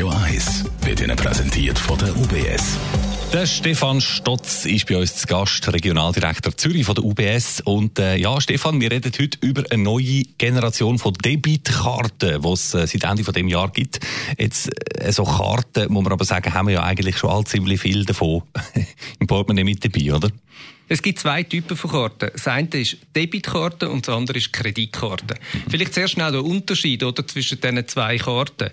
Radio 1 wird Ihnen präsentiert von der UBS. Der Stefan Stotz ist bei uns zu Gast, Regionaldirektor Zürich von der UBS. Und äh, ja, Stefan, wir reden heute über eine neue Generation von Debitkarten, die es äh, seit Ende von dem Jahr gibt. Jetzt äh, so Karten, muss man aber sagen, haben wir ja eigentlich schon all ziemlich viel davon im Portemonnaie mit dabei, oder? Es gibt zwei Typen von Karten. Das eine ist Debitkarte und das andere ist Kreditkarte. Vielleicht sehr schnell der Unterschied oder, zwischen diesen zwei Karten.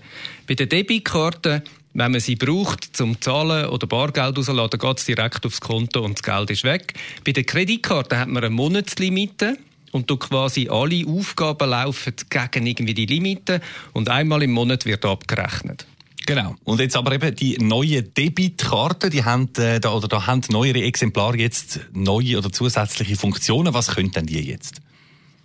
Bei der Debitkarte wenn man sie braucht zum Zahlen oder Bargeld rauszuladen, geht es direkt aufs Konto und das Geld ist weg. Bei der Kreditkarte hat man eine Monatslimite und du quasi alle Aufgaben laufen gegen irgendwie die Limite und einmal im Monat wird abgerechnet. Genau. Und jetzt aber eben die neuen Debitkarten, die haben, äh, da, oder da haben neuere Exemplare jetzt neue oder zusätzliche Funktionen. Was können denn die jetzt?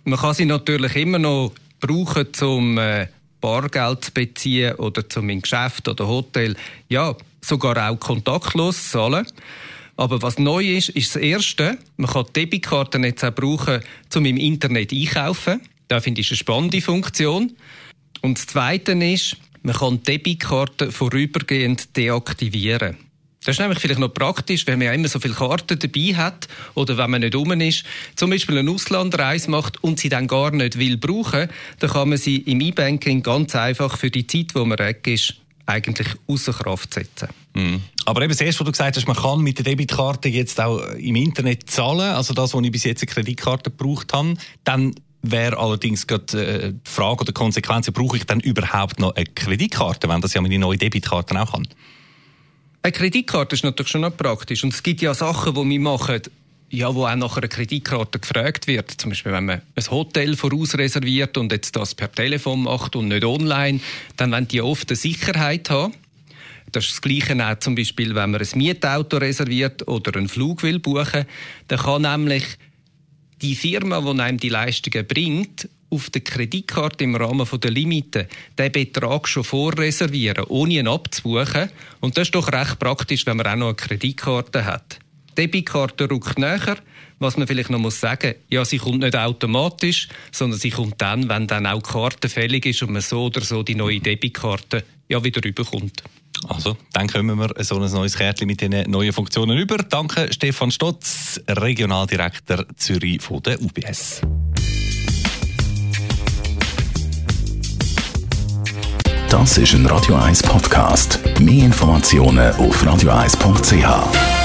Man kann sie natürlich immer noch brauchen zum äh, Bargeld zu beziehen oder zum Geschäft oder Hotel, ja, sogar auch kontaktlos zahlen. Aber was neu ist, ist das Erste, man kann die Debitkarten jetzt auch brauchen, um im Internet einkaufen. Da finde ich eine spannende Funktion. Und das Zweite ist, man kann Debitkarten vorübergehend deaktivieren. Das ist nämlich vielleicht noch praktisch, wenn man ja immer so viele Karten dabei hat oder wenn man nicht rum ist, zum Beispiel eine Auslandreise macht und sie dann gar nicht will brauchen, dann kann man sie im E-Banking ganz einfach für die Zeit, wo man weg ist, eigentlich außer Kraft setzen. Mhm. Aber eben das erste, was du gesagt hast, man kann mit der Debitkarte jetzt auch im Internet zahlen, also das, was ich bis jetzt eine Kreditkarte gebraucht habe, dann wäre allerdings gerade äh, die Frage oder Konsequenz, brauche ich dann überhaupt noch eine Kreditkarte, wenn das ja meine neue Debitkarte auch kann? Eine Kreditkarte ist natürlich schon noch praktisch. Und es gibt ja Sachen, die wir machen, ja, wo auch nach einer Kreditkarte gefragt wird. Zum Beispiel, wenn man ein Hotel vorausreserviert und jetzt das per Telefon macht und nicht online, dann wollen die oft eine Sicherheit haben. Das ist das Gleiche auch zum Beispiel, wenn man ein Mietauto reserviert oder einen Flug will buchen. Dann kann nämlich die Firma, die einem die Leistungen bringt, auf der Kreditkarte im Rahmen der Limite den Betrag schon vorreservieren, ohne ihn abzubuchen. Und das ist doch recht praktisch, wenn man auch noch eine Kreditkarte hat. Die Debitkarte rückt näher. Was man vielleicht noch muss sagen, ja, sie kommt nicht automatisch, sondern sie kommt dann, wenn dann auch die Karte fällig ist und man so oder so die neue Debitkarte ja wieder rüberkommt. Also, dann kommen wir so ein neues Kärtchen mit diesen neuen Funktionen über. Danke, Stefan Stotz, Regionaldirektor Zürich von der UBS. Das ist ein Radio 1 Podcast. Mehr Informationen auf radio1.ch.